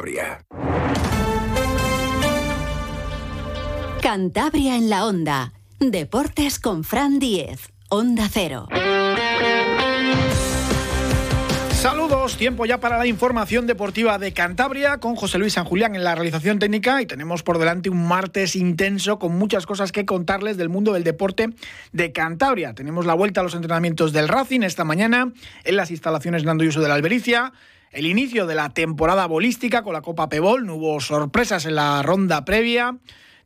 Cantabria. Cantabria en la onda. Deportes con Fran Diez. Onda Cero. Saludos, tiempo ya para la información deportiva de Cantabria con José Luis San Julián en la realización técnica y tenemos por delante un martes intenso con muchas cosas que contarles del mundo del deporte de Cantabria. Tenemos la vuelta a los entrenamientos del Racing esta mañana en las instalaciones Nando Yuso de la Albericia. El inicio de la temporada bolística con la Copa Pebol, no hubo sorpresas en la ronda previa.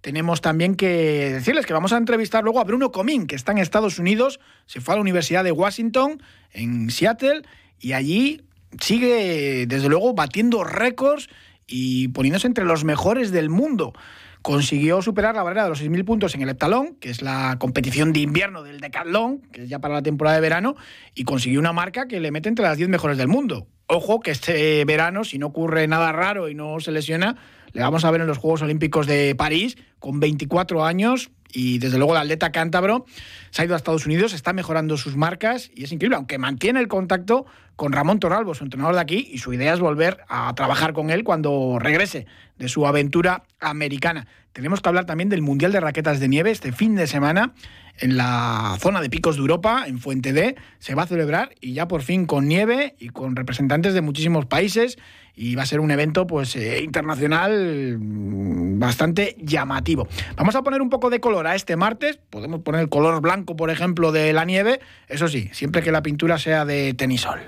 Tenemos también que decirles que vamos a entrevistar luego a Bruno Comín, que está en Estados Unidos, se fue a la Universidad de Washington, en Seattle, y allí sigue, desde luego, batiendo récords y poniéndose entre los mejores del mundo. Consiguió superar la barrera de los 6.000 puntos en el heptalón, que es la competición de invierno del decatlón, que es ya para la temporada de verano, y consiguió una marca que le mete entre las 10 mejores del mundo. Ojo que este verano, si no ocurre nada raro y no se lesiona, le vamos a ver en los Juegos Olímpicos de París con 24 años, y desde luego el atleta cántabro se ha ido a Estados Unidos, está mejorando sus marcas y es increíble, aunque mantiene el contacto con Ramón Torralbo, su entrenador de aquí, y su idea es volver a trabajar con él cuando regrese de su aventura americana. Tenemos que hablar también del Mundial de Raquetas de Nieve este fin de semana en la zona de Picos de Europa, en Fuente D, se va a celebrar y ya por fin con nieve y con representantes de muchísimos países y va a ser un evento pues eh, internacional mm, bastante llamativo. Vamos a poner un poco de color a este martes, podemos poner el color blanco, por ejemplo, de la nieve, eso sí, siempre que la pintura sea de tenisol.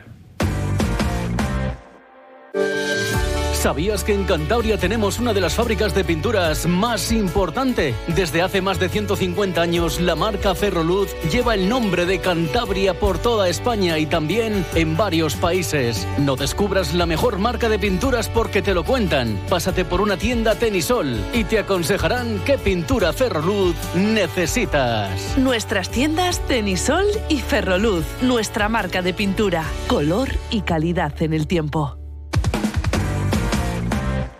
¿Sabías que en Cantabria tenemos una de las fábricas de pinturas más importante? Desde hace más de 150 años, la marca Ferroluz lleva el nombre de Cantabria por toda España y también en varios países. No descubras la mejor marca de pinturas porque te lo cuentan. Pásate por una tienda Tenisol y te aconsejarán qué pintura Ferroluz necesitas. Nuestras tiendas Tenisol y Ferroluz, nuestra marca de pintura, color y calidad en el tiempo.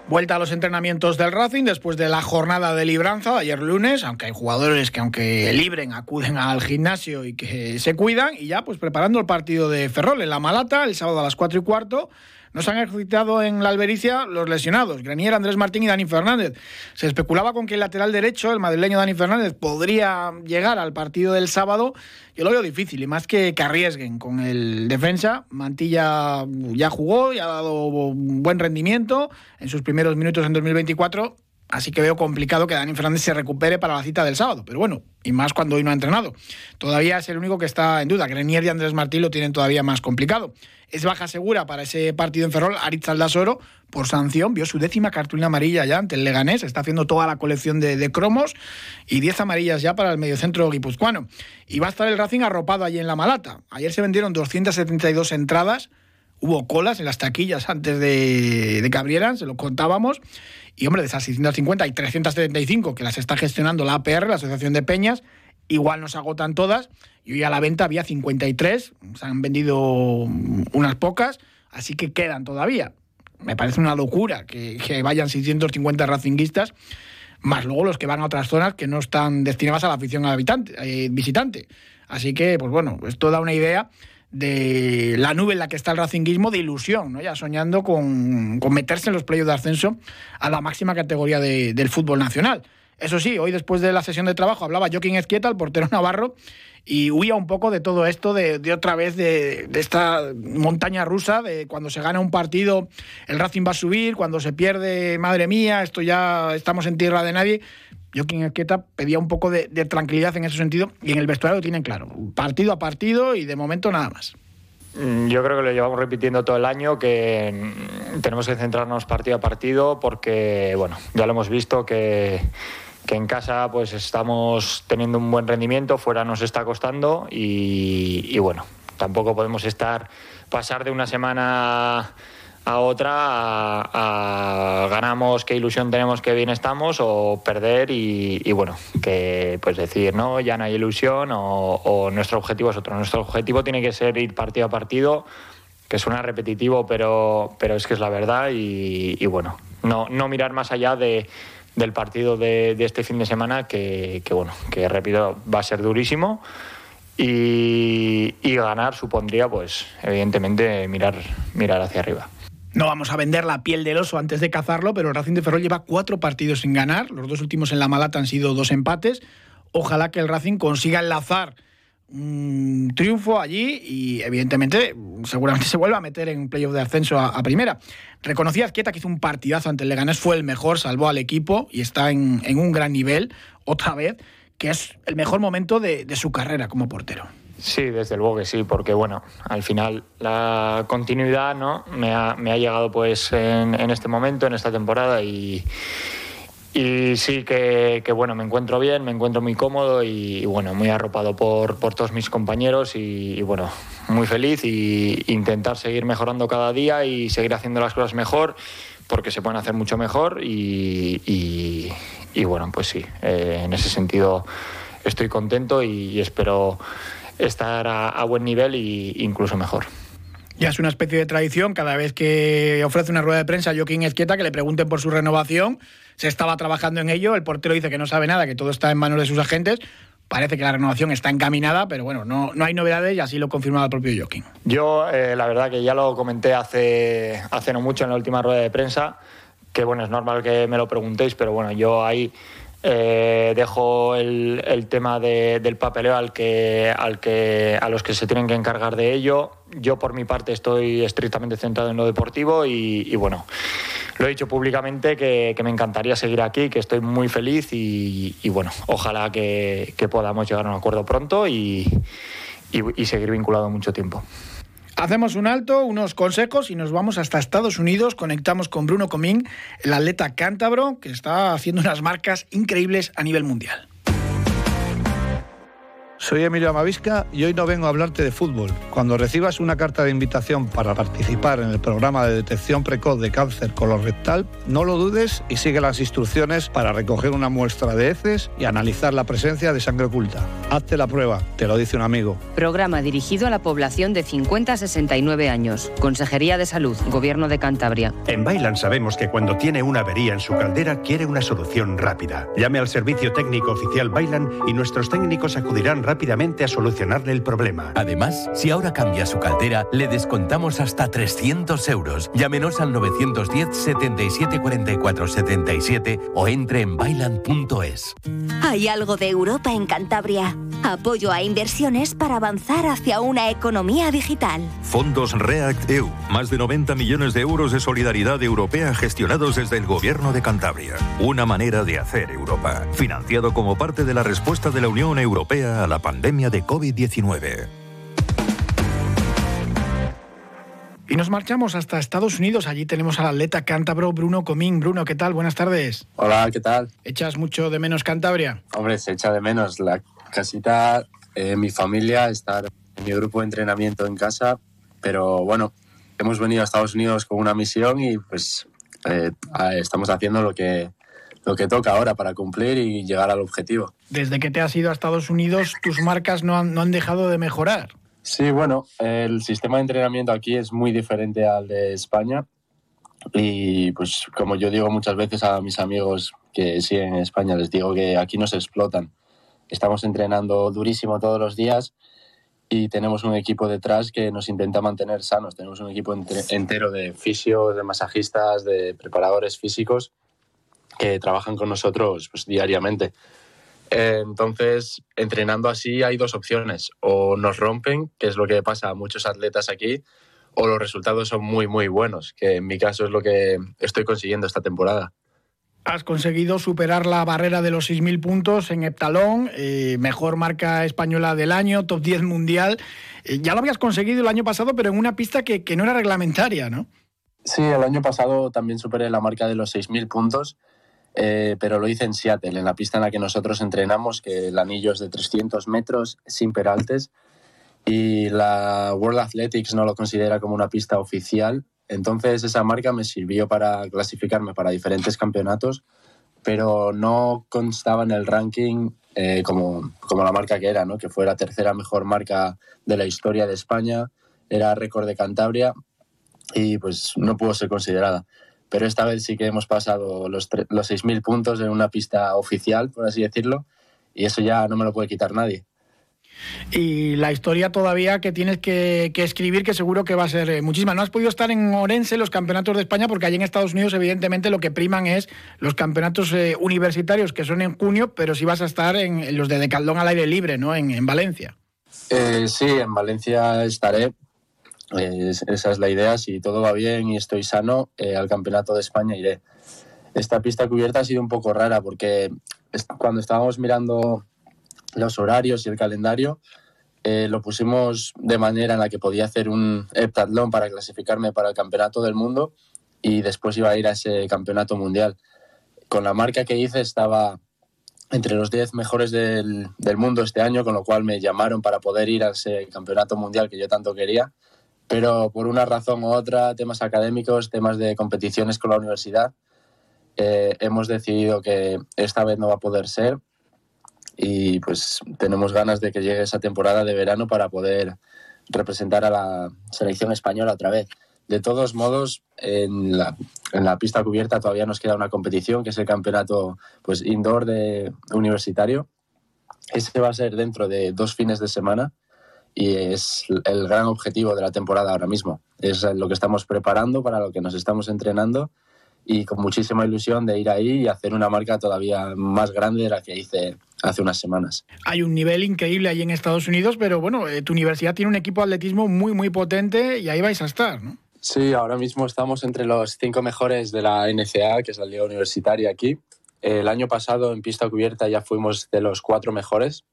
Vuelta a los entrenamientos del Racing después de la jornada de libranza de ayer lunes, aunque hay jugadores que aunque libren acuden al gimnasio y que se cuidan y ya pues preparando el partido de Ferrol en la Malata el sábado a las 4 y cuarto nos han ejercitado en la Albericia los lesionados, Granier, Andrés Martín y Dani Fernández. Se especulaba con que el lateral derecho, el madrileño Dani Fernández, podría llegar al partido del sábado. Yo lo veo difícil, y más que, que arriesguen con el defensa. Mantilla ya jugó, y ha dado buen rendimiento en sus primeros minutos en 2024 Así que veo complicado que Dani Fernández se recupere para la cita del sábado. Pero bueno, y más cuando hoy no ha entrenado. Todavía es el único que está en duda. Grenier y Andrés Martín lo tienen todavía más complicado. Es baja segura para ese partido en Ferrol. Aritz Aldasoro, por sanción, vio su décima cartulina amarilla ya ante el Leganés. Está haciendo toda la colección de, cromos y 10 amarillas ya para el mediocentro guipuzcoano. Y va a estar el Racing arropado allí en la Malata. Ayer se vendieron 272 entradas. Hubo colas en las taquillas antes de, de que abrieran, se lo contábamos. Y hombre, de esas 650 hay 375 que las está gestionando la APR, la Asociación de Peñas. Igual nos agotan todas. Y hoy a la venta había 53, se han vendido unas pocas, así que quedan todavía. Me parece una locura que, vayan 650 racinguistas, más luego los que van a otras zonas que no están destinadas a la afición habitante, eh, visitante. Así que, pues bueno, esto da una idea de la nube en la que está el racinguismo de ilusión, ¿no? ya soñando con, meterse en los playos de ascenso a la máxima categoría del fútbol nacional. Eso sí, hoy después de la sesión de trabajo hablaba Joaquín Ezquieta, el portero navarro, y huía un poco de todo esto, de, otra vez de, esta montaña rusa, de cuando se gana un partido el Racing va a subir, cuando se pierde, madre mía, esto ya estamos en tierra de nadie. Joaquín Ezquieta pedía un poco de, tranquilidad en ese sentido y en el vestuario lo tienen claro, partido a partido y de momento nada más. Mm, yo creo que lo llevamos repitiendo todo el año, que mm, tenemos que centrarnos partido a partido porque, bueno, ya lo hemos visto que que en casa pues estamos teniendo un buen rendimiento, fuera nos está costando y, bueno, tampoco podemos estar pasar de una semana a otra a, ganamos qué ilusión tenemos que bien estamos o perder y, bueno que pues decir no ya no hay ilusión o, nuestro objetivo es otro nuestro objetivo tiene que ser ir partido a partido que suena repetitivo pero pero es que es la verdad y, y bueno no no mirar más allá de del partido de, este fin de semana que, bueno, que repito, va a ser durísimo. Y, ganar supondría, pues, evidentemente, mirar, mirar hacia arriba. No vamos a vender la piel del oso antes de cazarlo, pero el Racing de Ferrol lleva cuatro partidos sin ganar. Los dos últimos en la Malata han sido dos empates. Ojalá que el Racing consiga enlazar un triunfo allí y evidentemente seguramente se vuelva a meter en playoff de ascenso a, primera. Reconocía Azquieta que hizo un partidazo ante el Leganés, fue el mejor, salvó al equipo y está en, un gran nivel otra vez, que es el mejor momento de, su carrera como portero. Sí, desde luego que sí, porque bueno, al final la continuidad ¿no? me, ha, llegado pues en este momento, en esta temporada y, sí que, bueno, me encuentro bien, me encuentro muy cómodo y, bueno, muy arropado por, por todos mis compañeros y, bueno, muy feliz y intentar seguir mejorando cada día y seguir haciendo las cosas mejor porque se pueden hacer mucho mejor y, bueno, pues sí, eh, en ese sentido estoy contento y, espero estar a, a buen nivel e incluso mejor. Ya es una especie de tradición, cada vez que ofrece una rueda de prensa Joaquín Esquieta, que le pregunten por su renovación. Se estaba trabajando en ello, el portero dice que no sabe nada, que todo está en manos de sus agentes. Parece que la renovación está encaminada, pero bueno, no, no hay novedades y así lo confirmaba el propio Joaquín. Yo, eh, la verdad que ya lo comenté hace, hace no mucho en la última rueda de prensa, que bueno, es normal que me lo preguntéis, pero bueno, yo ahí eh, dejo el, tema del papeleo al que, al que, a los que se tienen que encargar de ello. Yo, por mi parte, estoy estrictamente centrado en lo deportivo y, bueno, lo he dicho públicamente que, me encantaría seguir aquí, que estoy muy feliz y, bueno, ojalá que, podamos llegar a un acuerdo pronto y seguir vinculado mucho tiempo. Hacemos un alto, unos consejos y nos vamos hasta Estados Unidos. Conectamos con Bruno Comín, el atleta cántabro, que está haciendo unas marcas increíbles a nivel mundial. Soy Emilio Amavisca y hoy no vengo a hablarte de fútbol. Cuando recibas una carta de invitación para participar en el programa de detección precoz de cáncer colorectal, no lo dudes y sigue las instrucciones para recoger una muestra de heces y analizar la presencia de sangre oculta. Hazte la prueba, te lo dice un amigo. Programa dirigido a la población de 50 a 69 años. Consejería de Salud, Gobierno de Cantabria. En Bailan sabemos que cuando tiene una avería en su caldera quiere una solución rápida. Llame al servicio técnico oficial Bailan y nuestros técnicos acudirán rápidamente a solucionarle el problema. Además, si ahora cambia su caldera, le descontamos hasta 300 euros. Llámenos al 910 77 44 77 o entre en bailan.es. Hay algo de Europa en Cantabria. Apoyo a inversiones para avanzar hacia una economía digital. Fondos React EU. Más de 90 millones de euros de solidaridad europea gestionados desde el Gobierno de Cantabria. Una manera de hacer Europa. Financiado como parte de la respuesta de la Unión Europea a la pandemia de COVID-19. Y nos marchamos hasta Estados Unidos. Allí tenemos al atleta cántabro Bruno Comín. Bruno, ¿qué tal? Buenas tardes. Hola, ¿qué tal? ¿Echas mucho de menos Cantabria? Hombre, se echa de menos. La casita, eh, mi familia, estar en mi grupo de entrenamiento en casa. Pero bueno, hemos venido a Estados Unidos con una misión y pues eh, estamos haciendo lo que, lo que toca ahora para cumplir y llegar al objetivo. Desde que te has ido a Estados Unidos, tus marcas no han, no han dejado de mejorar. Sí, bueno, el sistema de entrenamiento aquí es muy diferente al de España. Y pues como yo digo muchas veces a mis amigos que siguen en España, les digo que aquí nos explotan. Estamos entrenando durísimo todos los días y tenemos un equipo detrás que nos intenta mantener sanos. Tenemos un equipo entero de fisios, de masajistas, de preparadores físicos que trabajan con nosotros pues, diariamente. Entonces, entrenando así hay dos opciones. O nos rompen, que es lo que pasa a muchos atletas aquí, o los resultados son muy, muy buenos, que en mi caso es lo que estoy consiguiendo esta temporada. Has conseguido superar la barrera de los 6.000 puntos en heptalón, eh, mejor marca española del año, top 10 mundial. Eh, ya lo habías conseguido el año pasado, pero en una pista que, que no era reglamentaria, ¿no? Sí, el año pasado también superé la marca de los 6.000 puntos eh, pero lo hice en Seattle, en la pista en la que nosotros entrenamos, que el anillo es de 300 metros sin peraltes y la World Athletics no lo considera como una pista oficial. Entonces esa marca me sirvió para clasificarme para diferentes campeonatos, pero no constaba en el ranking eh, como, como la marca que era, ¿no? que fue la tercera mejor marca de la historia de España, era récord de Cantabria y pues no pudo ser considerada pero esta vez sí que hemos pasado los, los 6.000 puntos en una pista oficial, por así decirlo, y eso ya no me lo puede quitar nadie. Y la historia todavía que tienes que, escribir, que seguro que va a ser eh, muchísima. No has podido estar en Orense, los campeonatos de España, porque allí en Estados Unidos, evidentemente, lo que priman es los campeonatos eh, universitarios, que son en junio, pero sí vas a estar en, los de Decaldón al aire libre, ¿no? En, Valencia. Eh, sí, en Valencia estaré. Esa es la idea. Si todo va bien y estoy sano, al campeonato de España iré. Esta pista cubierta ha sido un poco rara porque cuando estábamos mirando los horarios y el calendario, eh, lo pusimos de manera en la que podía hacer un heptatlón para clasificarme para el campeonato del mundo y después iba a ir a ese campeonato mundial. Con la marca que hice estaba entre los 10 mejores del, del, mundo este año, con lo cual me llamaron para poder ir a ese campeonato mundial que yo tanto quería, pero por una razón u otra, temas académicos, temas de competiciones con la universidad, eh, hemos decidido que esta vez no va a poder ser y pues tenemos ganas de que llegue esa temporada de verano para poder representar a la selección española otra vez. De todos modos, en la, en la pista cubierta todavía nos queda una competición, que es el campeonato pues, indoor de universitario. Ese va a ser dentro de dos fines de semana y es el gran objetivo de la temporada ahora mismo. Es lo que estamos preparando, para lo que nos estamos entrenando y con muchísima ilusión de ir ahí y hacer una marca todavía más grande de la que hice hace unas semanas. Hay un nivel increíble ahí en Estados Unidos, pero bueno, eh, tu universidad tiene un equipo de atletismo muy, muy potente y ahí vais a estar, ¿no? Sí, ahora mismo estamos entre los cinco mejores de la NCA, que es la liga universitaria aquí. El año pasado en pista cubierta ya fuimos de los cuatro mejores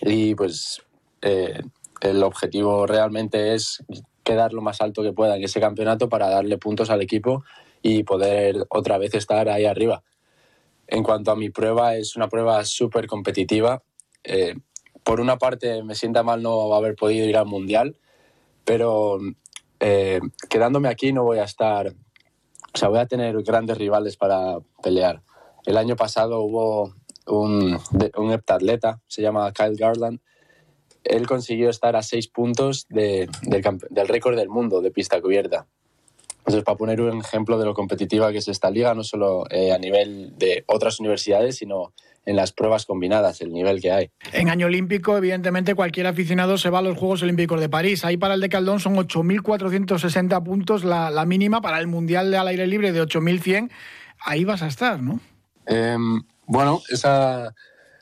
y pues eh, el objetivo realmente es quedar lo más alto que pueda en ese campeonato para darle puntos al equipo y poder otra vez estar ahí arriba. En cuanto a mi prueba, es una prueba súper competitiva. Eh, por una parte, me sienta mal no haber podido ir al Mundial, pero eh, quedándome aquí no voy a estar, o sea, voy a tener grandes rivales para pelear. El año pasado hubo un, un heptatleta, se llama Kyle Garland. Él consiguió estar a seis puntos del, del récord del mundo de pista cubierta. Entonces, para poner un ejemplo de lo competitiva que es esta liga, no solo eh, a nivel de otras universidades, sino en las pruebas combinadas, el nivel que hay. En año olímpico, evidentemente, cualquier aficionado se va a los Juegos Olímpicos de París. Ahí para el de Caldón son 8.460 puntos la, mínima, para el Mundial de al aire libre de 8.100. Ahí vas a estar, ¿no? Em, bueno, esa,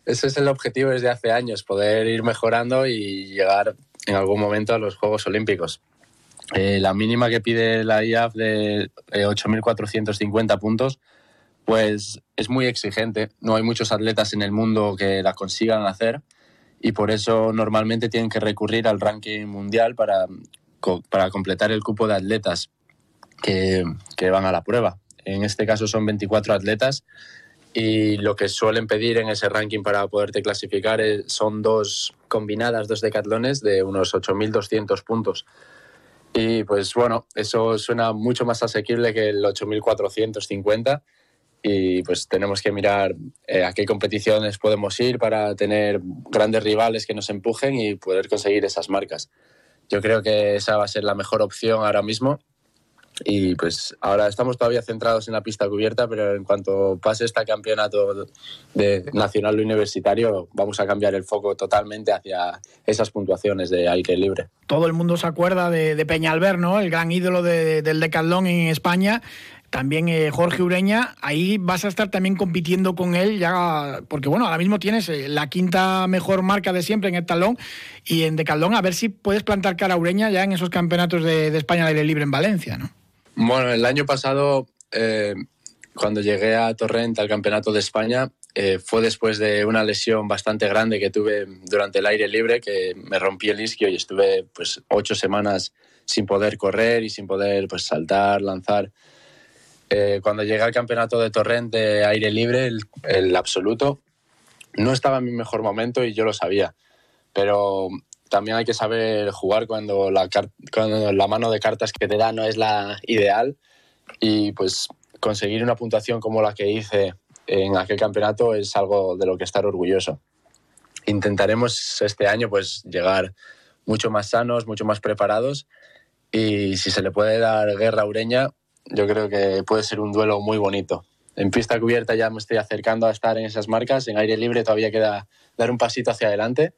ese es el objetivo desde hace años, poder ir mejorando y llegar en algún momento a los Juegos Olímpicos. Eh, la mínima que pide la IAF de 8.450 eh, puntos, pues es muy exigente. No hay muchos atletas en el mundo que la consigan hacer y por eso normalmente tienen que recurrir al ranking mundial para, para completar el cupo de atletas que, que van a la prueba. En este caso son 24 atletas y lo que suelen pedir en ese ranking para poderte clasificar son dos combinadas, dos decatlones de unos 8.200 puntos. Y pues bueno, eso suena mucho más asequible que el 8.450 y pues tenemos que mirar eh, a qué competiciones podemos ir para tener grandes rivales que nos empujen y poder conseguir esas marcas. Yo creo que esa va a ser la mejor opción ahora mismo y pues ahora estamos todavía centrados en la pista cubierta, pero en cuanto pase este campeonato de nacional universitario, vamos a cambiar el foco totalmente hacia esas puntuaciones de aire libre. Todo el mundo se acuerda de, de Peñalver, ¿no? El gran ídolo del decathlon en España. También eh, Jorge Ureña, ahí vas a estar también compitiendo con él, ya porque bueno, ahora mismo tienes eh, la quinta mejor marca de siempre en el talón y en decathlon, a ver si puedes plantar cara a Ureña ya en esos campeonatos de, de España de aire libre en Valencia, ¿no? Bueno, el año pasado, eh, cuando llegué a Torrent al Campeonato de España, eh, fue después de una lesión bastante grande que tuve durante el aire libre, que me rompí el isquio y estuve pues ocho semanas sin poder correr y sin poder pues saltar, lanzar. Eh, cuando llegué al campeonato de Torrent de aire libre, el, el, absoluto, no estaba en mi mejor momento y yo lo sabía. Pero también hay que saber jugar cuando la, mano de cartas que te da no es la ideal y pues conseguir una puntuación como la que hice en aquel campeonato es algo de lo que estar orgulloso. Intentaremos este año pues llegar mucho más sanos, mucho más preparados y si se le puede dar guerra a Ureña, yo creo que puede ser un duelo muy bonito. En pista cubierta ya me estoy acercando a estar en esas marcas, en aire libre todavía queda dar un pasito hacia adelante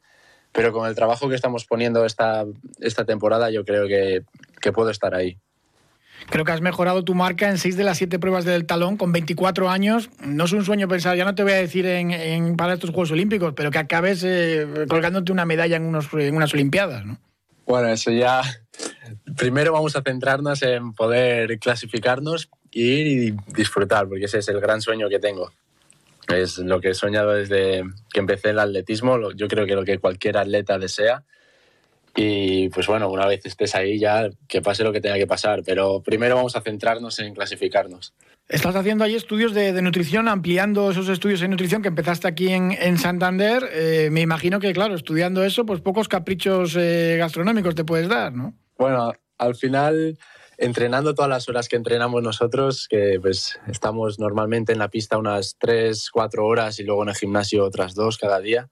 pero con el trabajo que estamos poniendo esta, esta temporada yo creo que, que puedo estar ahí. Creo que has mejorado tu marca en seis de las siete pruebas del talón con 24 años. No es un sueño pensar, ya no te voy a decir en, para estos Juegos Olímpicos, pero que acabes eh, colgándote una medalla en, unos, en unas Olimpiadas, ¿no? Bueno, eso ya. Primero vamos a centrarnos en poder clasificarnos y disfrutar, porque ese es el gran sueño que tengo. Es lo que he soñado desde que empecé el atletismo. Yo creo que lo que cualquier atleta desea y pues bueno, una vez estés ahí ya, que pase lo que tenga que pasar, pero primero vamos a centrarnos en clasificarnos. Estás haciendo ahí estudios de, nutrición, ampliando esos estudios en nutrición que empezaste aquí en, Santander. Eh, me imagino que, claro, estudiando eso, pues pocos caprichos eh, gastronómicos te puedes dar, ¿no? Bueno, al final, entrenando todas las horas que entrenamos nosotros, que pues estamos normalmente en la pista unas 3, 4 horas y luego en el gimnasio otras dos cada día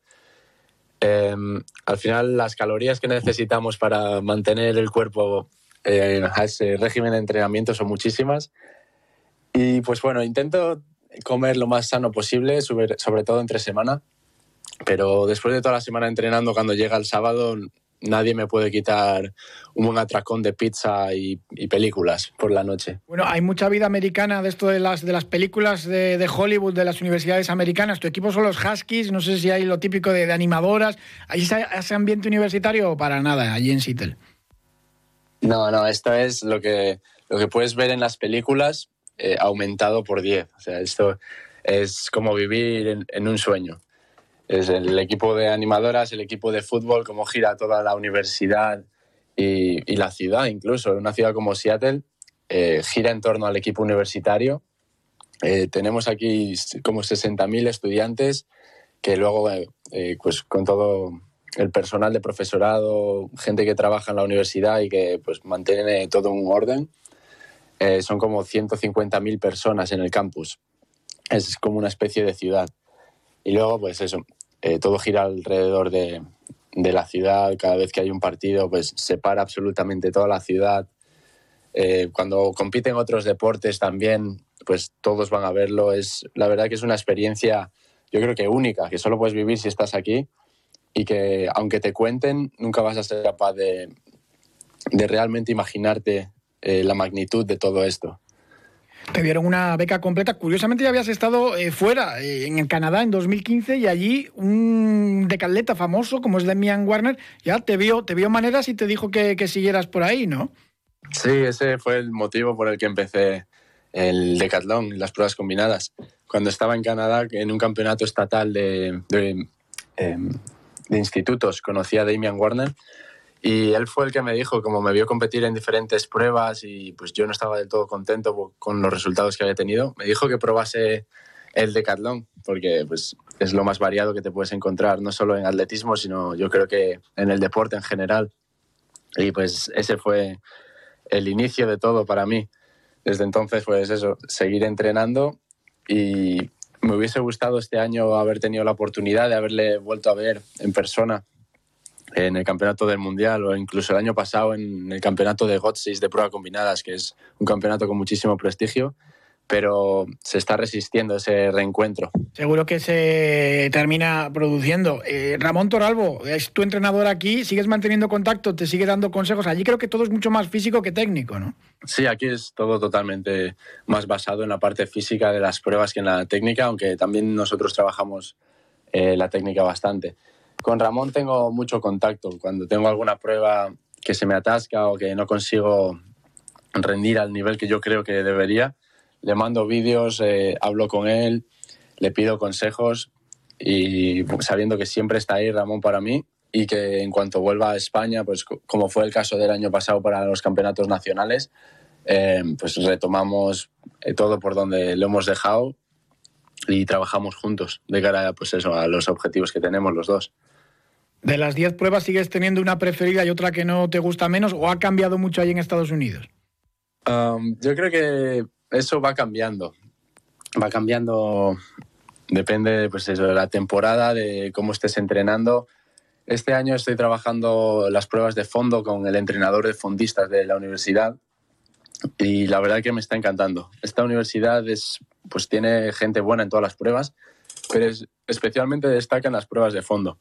Em, al final las calorías que necesitamos para mantener el cuerpo eh, a ese régimen de entrenamiento son muchísimas. Y pues bueno, intento comer lo más sano posible, sobre, sobre todo entre semana. Pero después de toda la semana entrenando, cuando llega el sábado, nadie me puede quitar un buen atracón de pizza y, películas por la noche. Bueno, hay mucha vida americana de esto de las, de las películas de, Hollywood, de las universidades americanas. Tu equipo son los Huskies, no sé si hay lo típico de, animadoras. ¿Hay ese, ambiente universitario o para nada allí en Seattle? No, no, esto es lo que, lo que puedes ver en las películas eh, aumentado por 10. O sea, esto es como vivir en un sueño es el equipo de animadoras, el equipo de fútbol, cómo gira toda la universidad y, la ciudad, incluso. Una ciudad como Seattle eh, gira en torno al equipo universitario. Eh, tenemos aquí como 60.000 estudiantes que luego, eh, pues con todo el personal de profesorado, gente que trabaja en la universidad y que pues mantiene todo un orden, son como 150.000 personas en el campus. Es como una especie de ciudad. Y luego, pues eso, eh, todo gira alrededor de, la ciudad, cada vez que hay un partido, pues se para absolutamente toda la ciudad. Eh, cuando compiten otros deportes también, pues todos van a verlo. Es, la verdad que es una experiencia, yo creo que única, que solo puedes vivir si estás aquí y que aunque te cuenten, nunca vas a ser capaz de, realmente imaginarte eh, la magnitud de todo esto. Te dieron una beca completa. Curiosamente ya habías estado eh, fuera, eh, en Canadá, en 2015, y allí un decatleta famoso como es Demian Warner ya te vio, te vio maneras y te dijo que, siguieras por ahí, ¿no? Sí, ese fue el motivo por el que empecé el decatlón las pruebas combinadas. Cuando estaba en Canadá, en un campeonato estatal de, de, em, de institutos, conocí a Damian Warner y él fue el que me dijo, como me vio competir en diferentes pruebas y pues yo no estaba del todo contento con los resultados que había tenido, me dijo que probase el decatlón, porque pues es lo más variado que te puedes encontrar, no solo en atletismo, sino yo creo que en el deporte en general. Y pues ese fue el inicio de todo para mí. Desde entonces, pues eso, seguir entrenando y me hubiese gustado este año haber tenido la oportunidad de haberle vuelto a ver en persona en el campeonato del mundial o incluso el año pasado en el campeonato de GOT6 de pruebas combinadas, que es un campeonato con muchísimo prestigio, pero se está resistiendo ese reencuentro. Seguro que se termina produciendo. Eh, Ramón Toralbo, es tu entrenador aquí, sigues manteniendo contacto, te sigue dando consejos. Allí creo que todo es mucho más físico que técnico, ¿no? Sí, aquí es todo totalmente más basado en la parte física de las pruebas que en la técnica, aunque también nosotros trabajamos eh, la técnica bastante. Con Ramón tengo mucho contacto. Cuando tengo alguna prueba que se me atasca o que no consigo rendir al nivel que yo creo que debería, le mando vídeos, eh, hablo con él, le pido consejos y sabiendo que siempre está ahí Ramón para mí y que en cuanto vuelva a España, pues como fue el caso del año pasado para los campeonatos nacionales, eh, pues retomamos eh, todo por donde lo hemos dejado y trabajamos juntos de cara pues eso, a los objetivos que tenemos los dos. ¿De las 10 pruebas sigues teniendo una preferida y otra que no te gusta menos o ha cambiado mucho ahí en Estados Unidos? Um, yo creo que eso va cambiando. Va cambiando, depende pues eso, de la temporada, de cómo estés entrenando. Este año estoy trabajando las pruebas de fondo con el entrenador de fondistas de la universidad y la verdad que me está encantando. Esta universidad es, pues tiene gente buena en todas las pruebas, pero especialmente destaca en las pruebas de fondo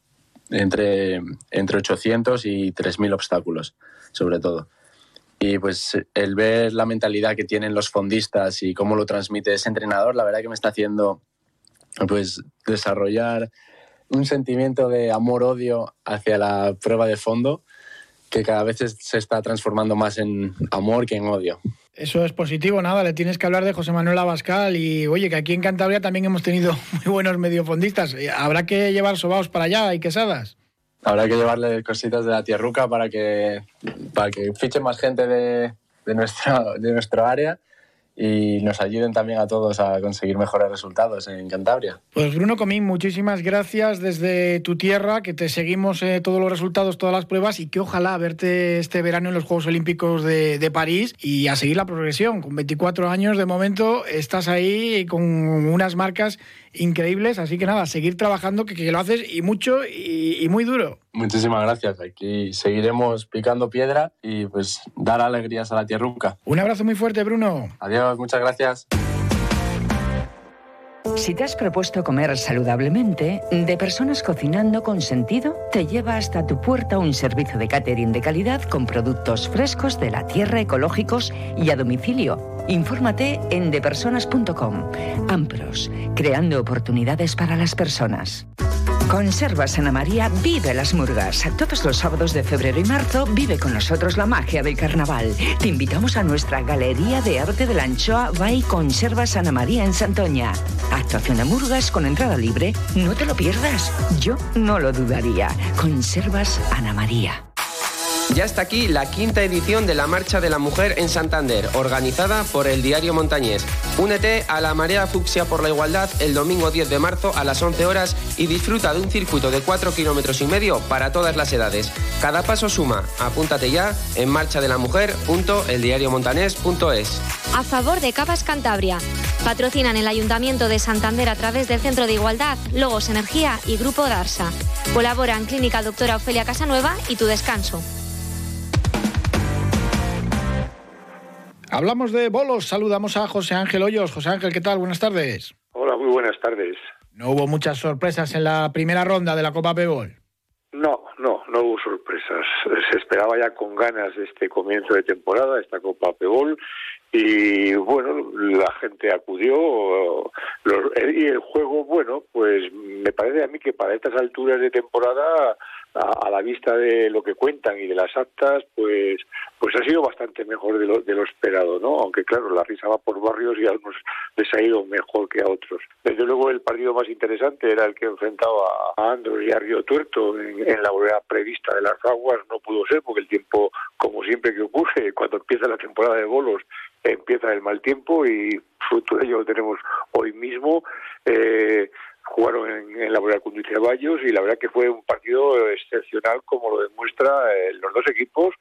entre, entre 800 y 3.000 obstáculos, sobre todo. Y pues el ver la mentalidad que tienen los fondistas y cómo lo transmite ese entrenador, la verdad que me está haciendo pues desarrollar un sentimiento de amor-odio hacia la prueba de fondo que cada vez se está transformando más en amor que en odio. Eso es positivo, nada, le tienes que hablar de José Manuel Abascal y oye, que aquí en Cantabria también hemos tenido muy buenos mediofondistas. Habrá que llevar sobaos para allá y quesadas. Habrá que llevarle cositas de la tierruca para que, para que fiche más gente de, de, nuestra, de nuestro área y nos ayuden también a todos a conseguir mejores resultados en Cantabria. Pues Bruno Comín, muchísimas gracias desde tu tierra, que te seguimos eh, todos los resultados, todas las pruebas y que ojalá verte este verano en los Juegos Olímpicos de, de, París y a seguir la progresión. Con 24 años de momento estás ahí con unas marcas increíbles, así que nada, seguir trabajando, que, que lo haces y mucho y, y, muy duro. Muchísimas gracias, aquí seguiremos picando piedra y pues dar alegrías a la tierruca. Un abrazo muy fuerte, Bruno. Adiós, muchas gracias. Si te has propuesto comer saludablemente, De Personas Cocinando con Sentido te lleva hasta tu puerta un servicio de catering de calidad con productos frescos de la tierra, ecológicos y a domicilio. Infórmate en depersonas.com. Ampros, creando oportunidades para las personas. Conservas Ana María vive las murgas. Todos los sábados de febrero y marzo vive con nosotros la magia del carnaval. Te invitamos a nuestra Galería de Arte de la Anchoa by Conservas Ana María en Santoña. Actuación de murgas con entrada libre. No te lo pierdas. Yo no lo dudaría. Conservas Ana María. Ya está aquí la quinta edición de la Marcha de la Mujer en Santander, organizada por el Diario Montañés. Únete a la Marea Fucsia por la Igualdad el domingo 10 de marzo a las 11 horas y disfruta de un circuito de 4 kilómetros y medio para todas las edades. Cada paso suma. Apúntate ya en marchadelamujer.eldiariomontanés.es. A favor de Cavas Cantabria. Patrocinan el Ayuntamiento de Santander a través del Centro de Igualdad, Logos Energía y Grupo Darsa. Colaboran Clínica Doctora Ofelia Casanueva y Tu Descanso. Hablamos de bolos, saludamos a José Ángel Hoyos. José Ángel, ¿qué tal? Buenas tardes. Hola, muy buenas tardes. ¿No hubo muchas sorpresas en la primera ronda de la Copa Pebol? No, no, no hubo sorpresas. Se esperaba ya con ganas este comienzo de temporada, esta Copa Pebol, y bueno, la gente acudió y el juego, bueno, pues me parece a mí que para estas alturas de temporada a, la vista de lo que cuentan y de las actas, pues pues ha sido bastante mejor de lo, de lo esperado, ¿no? Aunque claro, la risa va por barrios y a algunos les ha ido mejor que a otros. Desde luego el partido más interesante era el que enfrentaba a Andros y a Río Tuerto en, en la hora prevista de las aguas, no pudo ser porque el tiempo, como siempre que ocurre, cuando empieza la temporada de bolos, empieza el mal tiempo y fruto de ello lo tenemos hoy mismo. Eh, jugaron en, en la Boreal de Vallos y la verdad que fue un partido excepcional como lo demuestra eh, los dos equipos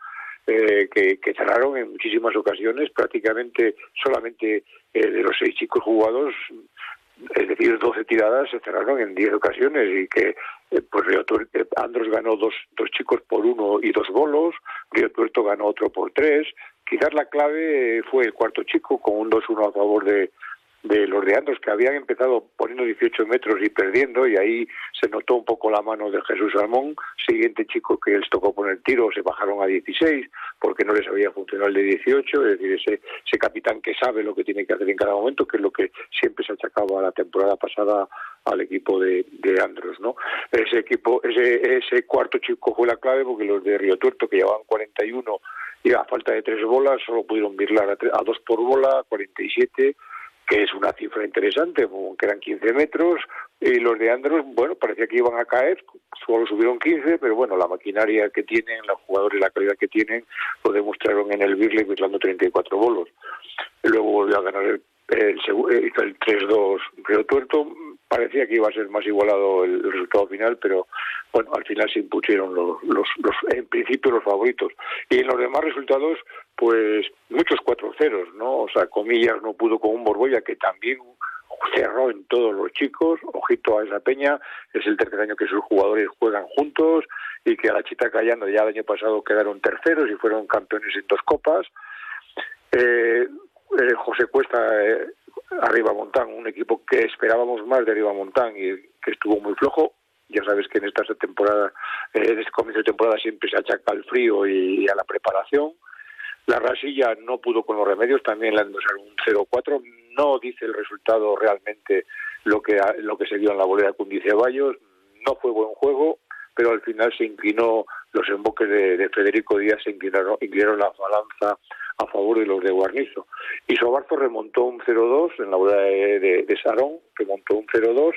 eh, que, que, cerraron en muchísimas ocasiones, prácticamente solamente eh, de los seis chicos jugados, es decir, 12 tiradas se cerraron en 10 ocasiones y que eh, pues Río Tuerto, Andros ganó dos, dos chicos por uno y dos bolos, Río Tuerto ganó otro por tres, quizás la clave fue el cuarto chico con un 2-1 a favor de, de los de Andros que habían empezado poniendo 18 metros y perdiendo y ahí se notó un poco la mano de Jesús Salmón siguiente chico que les tocó poner tiro se bajaron a 16 porque no les había funcionado el de 18 es decir ese, ese capitán que sabe lo que tiene que hacer en cada momento que es lo que siempre se achacaba la temporada pasada al equipo de, de Andros no ese equipo ese ese cuarto chico fue la clave porque los de Río Tuerto que llevaban 41 y a falta de tres bolas solo pudieron virlar a, a dos por bola 47 que es una cifra interesante, que eran 15 metros, y los de Andros, bueno, parecía que iban a caer, solo subieron 15, pero bueno, la maquinaria que tienen, los jugadores, la calidad que tienen, lo demostraron en el Birley virlando 34 bolos. Luego volvió a ganar el, el, hizo el 3-2 Río Tuerto, parecía que iba a ser más igualado el, el, resultado final, pero bueno, al final se impusieron los, los, los, en principio los favoritos. Y en los demás resultados, pues muchos cuatro ceros, ¿no? O sea, Comillas no pudo con un Borbolla que también cerró en todos los chicos, ojito a esa peña, es el tercer año que sus jugadores juegan juntos y que a la Chita Callando ya el año pasado quedaron terceros y fueron campeones en dos copas. Eh, eh, José Cuesta, eh, Arriba Montán, un equipo que esperábamos más de Arriba Montán y que estuvo muy flojo. Ya sabes que en esta temporada, eh, en este comienzo de temporada siempre se achaca al frío y, a la preparación. La Rasilla no pudo con los remedios, también le han un 0-4. No dice el resultado realmente lo que, lo que se dio en la bolera con Ceballos. No fue buen juego, pero al final se inclinó los emboques de, Federico Díaz, se inclinaron, inclinaron la balanza a favor de los de Guarnizo. Y Sobarzo remontó un 0-2 en la boda de, de, Sarón, remontó un 0-2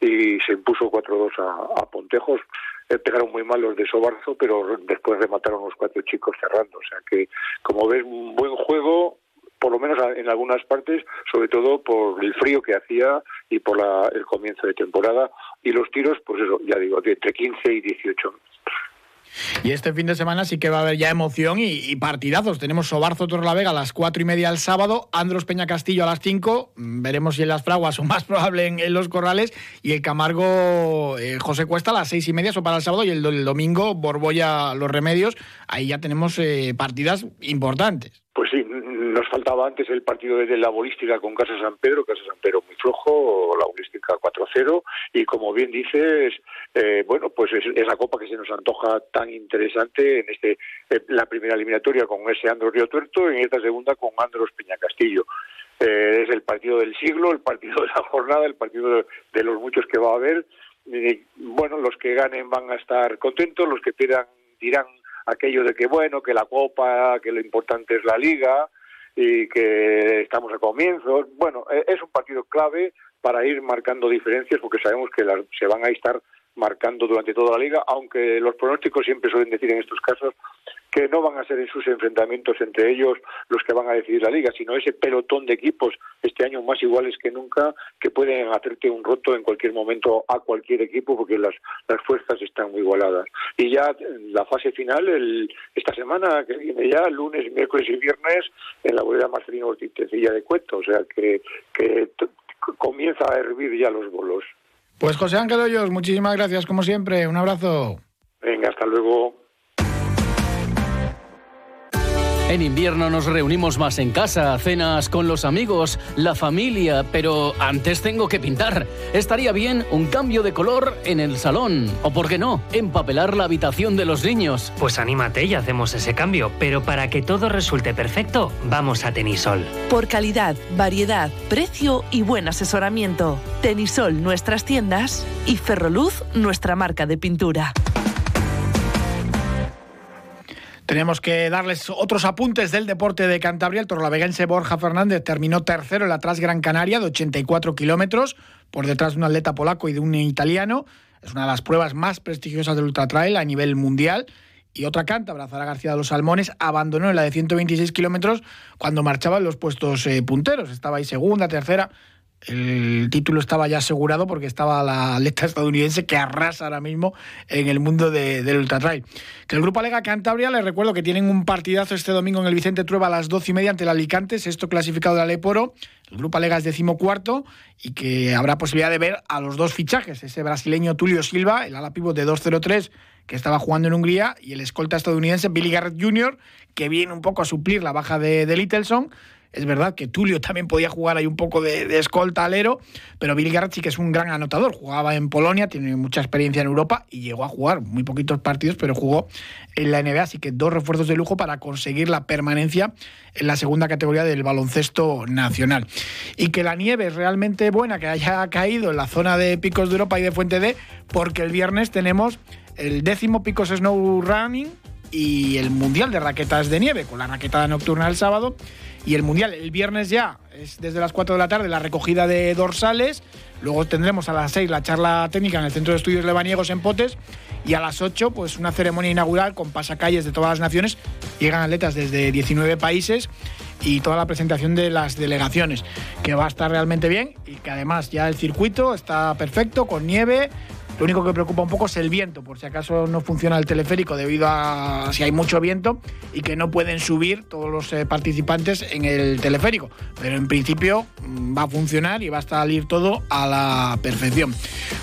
y se impuso 4-2 a, a, Pontejos. Pegaron muy mal los de Sobarzo, pero después remataron los cuatro chicos cerrando. O sea que, como ves, un buen juego, por lo menos en algunas partes, sobre todo por el frío que hacía y por el comienzo de temporada. Y los tiros, pues eso, ya digo, de entre 15 y 18 y este fin de semana sí que va a haber ya emoción y, partidazos. Tenemos Sobarzo Torlavega a las cuatro y media el sábado, Andros Peña Castillo a las 5. Mm, veremos si en las fraguas o más probable en, los corrales. Y el Camargo eh, José Cuesta a las seis y media, eso para el sábado. Y el, domingo Borbolla Los Remedios. Ahí ya tenemos eh, partidas importantes. Pues sí, nos faltaba antes el partido desde la bolística con Casa San Pedro, Casa San Pedro muy flojo, la bolística 4-0, y como bien dices, eh, bueno, pues es, la copa que se nos antoja tan interesante en este eh, la primera eliminatoria con ese Andros Río Tuerto y en esta segunda con Andros Peña Castillo. Eh, es el partido del siglo, el partido de la jornada, el partido de, los muchos que va a haber. bueno, los que ganen van a estar contentos, los que pierdan dirán aquello de que bueno, que la copa, que lo importante es la liga, y que estamos a comienzos. Bueno, e, es un partido clave para ir marcando diferencias porque sabemos que se van a estar marcando durante toda la liga, aunque los pronósticos siempre suelen decir en estos casos que no van a ser en sus enfrentamientos entre ellos los que van a decidir la liga, sino ese pelotón de equipos este año más iguales que nunca que pueden hacerte un roto en cualquier momento a cualquier equipo porque las, las fuerzas están muy igualadas. Y ya la fase final, el, esta semana que viene ya, lunes, miércoles y viernes, en la bolera Marcelino Ortiz de Cueto, o sea que comienza a hervir ya los bolos. Pues José Ángel Hoyos, muchísimas gracias como siempre. Un abrazo. Venga, hasta luego. En invierno nos reunimos más en casa, cenas con los amigos, la familia, pero antes tengo que pintar. Estaría bien un cambio de color en el salón, o por qué no, empapelar la habitación de los niños. Pues anímate y hacemos ese cambio, pero para que todo resulte perfecto, vamos a Tenisol. Por calidad, variedad, precio y buen asesoramiento. Tenisol, nuestras tiendas y Ferroluz, nuestra marca de pintura. Tenemos que darles otros apuntes del deporte de Cantabria. El torlaveguense Borja Fernández terminó tercero en la Tras Gran Canaria de 84 kilómetros, por detrás de un atleta polaco y de un italiano. Es una de las pruebas más prestigiosas del ultratrail a nivel mundial. Y otra cántabra, Zara García de los Salmones, abandonó en la de 126 kilómetros cuando marchaba en los puestos eh, punteros. Estaba ahí segunda, tercera el título estaba ya asegurado porque estaba la atleta estadounidense que arrasa ahora mismo en el mundo del ultratrail. Que el grupo Alega Cantabria, les recuerdo que tienen un partidazo este domingo en el Vicente Trueba a las 12 y media ante el Alicante, sexto clasificado de Aleporo. El grupo Alega es decimocuarto y que habrá posibilidad de ver a los dos fichajes, ese brasileño Tulio Silva, el ala pívot de 203 que estaba jugando en Hungría, y el escolta estadounidense Billy Garrett Jr., que viene un poco a suplir la baja de, de Littleson es verdad que Tulio también podía jugar ahí un poco de, escolta alero, pero Billy Garrett que es un gran anotador. Jugaba en Polonia, tiene mucha experiencia en Europa y llegó a jugar muy poquitos partidos, pero jugó en la NBA. Así que dos refuerzos de lujo para conseguir la permanencia en la segunda categoría del baloncesto nacional. Y que la nieve es realmente buena, que haya caído en la zona de picos de Europa y de Fuente D, porque el viernes tenemos el décimo Picos Snow Running y el Mundial de Raquetas de Nieve, con la raquetada nocturna el sábado y el Mundial. El viernes ya es desde las 4 de la tarde la recogida de dorsales. Luego tendremos a las 6 la charla técnica en el Centro de Estudios Lebaniegos en Potes. Y a las 8, pues una ceremonia inaugural con pasacalles de todas las naciones. Llegan atletas desde 19 países y toda la presentación de las delegaciones, que va a estar realmente bien y que además ya el circuito está perfecto, con nieve, lo único que preocupa un poco es el viento, por si acaso no funciona el teleférico debido a si hay mucho viento y que no pueden subir todos los eh, participantes en el teleférico. Pero en principio mm, va a funcionar y va a salir todo a la perfección.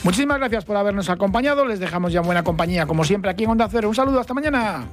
Muchísimas gracias por habernos acompañado. Les dejamos ya en buena compañía, como siempre, aquí en Onda Cero. Un saludo, hasta mañana.